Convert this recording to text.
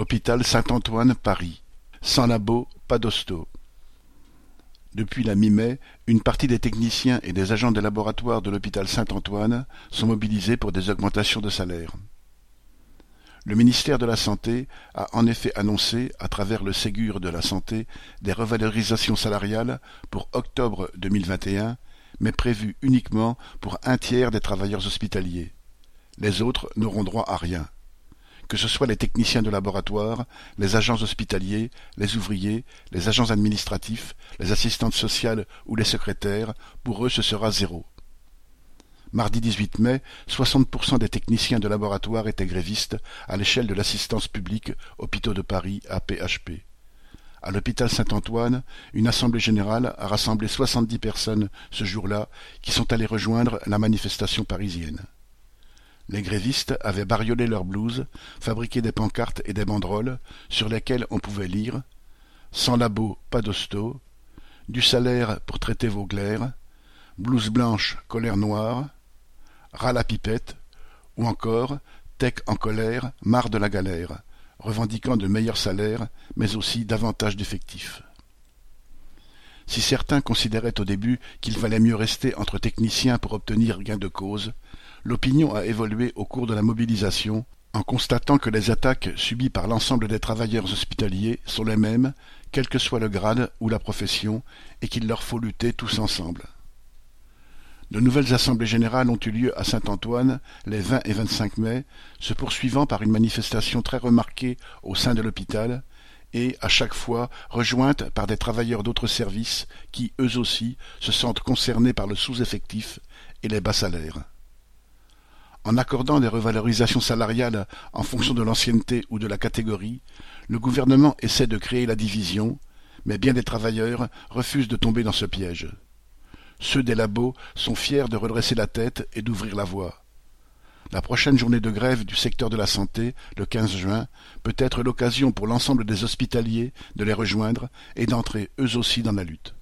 Hôpital Saint-Antoine Paris. Sans labo, pas d'hosto. Depuis la mi-mai, une partie des techniciens et des agents des laboratoires de l'hôpital Saint-Antoine sont mobilisés pour des augmentations de salaire. Le ministère de la Santé a en effet annoncé, à travers le Ségur de la Santé, des revalorisations salariales pour octobre 2021, mais prévues uniquement pour un tiers des travailleurs hospitaliers. Les autres n'auront droit à rien que ce soit les techniciens de laboratoire, les agents hospitaliers, les ouvriers, les agents administratifs, les assistantes sociales ou les secrétaires, pour eux ce sera zéro. Mardi 18 mai, 60% des techniciens de laboratoire étaient grévistes à l'échelle de l'assistance publique Hôpitaux de Paris APHP. À l'hôpital Saint-Antoine, une assemblée générale a rassemblé 70 personnes ce jour-là qui sont allées rejoindre la manifestation parisienne. Les grévistes avaient bariolé leurs blouses, fabriqué des pancartes et des banderoles sur lesquelles on pouvait lire Sans labo, pas d'hosto, du salaire pour traiter vos glaires, blouse blanche, colère noire, ras la pipette, ou encore Tech en colère, marre de la galère, revendiquant de meilleurs salaires, mais aussi davantage d'effectifs. Si certains considéraient au début qu'il valait mieux rester entre techniciens pour obtenir gain de cause, l'opinion a évolué au cours de la mobilisation, en constatant que les attaques subies par l'ensemble des travailleurs hospitaliers sont les mêmes, quel que soit le grade ou la profession, et qu'il leur faut lutter tous ensemble. De nouvelles assemblées générales ont eu lieu à Saint-Antoine les 20 et 25 mai, se poursuivant par une manifestation très remarquée au sein de l'hôpital, et, à chaque fois, rejointe par des travailleurs d'autres services qui, eux aussi, se sentent concernés par le sous-effectif et les bas salaires. En accordant des revalorisations salariales en fonction de l'ancienneté ou de la catégorie, le gouvernement essaie de créer la division, mais bien des travailleurs refusent de tomber dans ce piège. Ceux des labos sont fiers de redresser la tête et d'ouvrir la voie. La prochaine journée de grève du secteur de la santé, le 15 juin, peut être l'occasion pour l'ensemble des hospitaliers de les rejoindre et d'entrer eux aussi dans la lutte.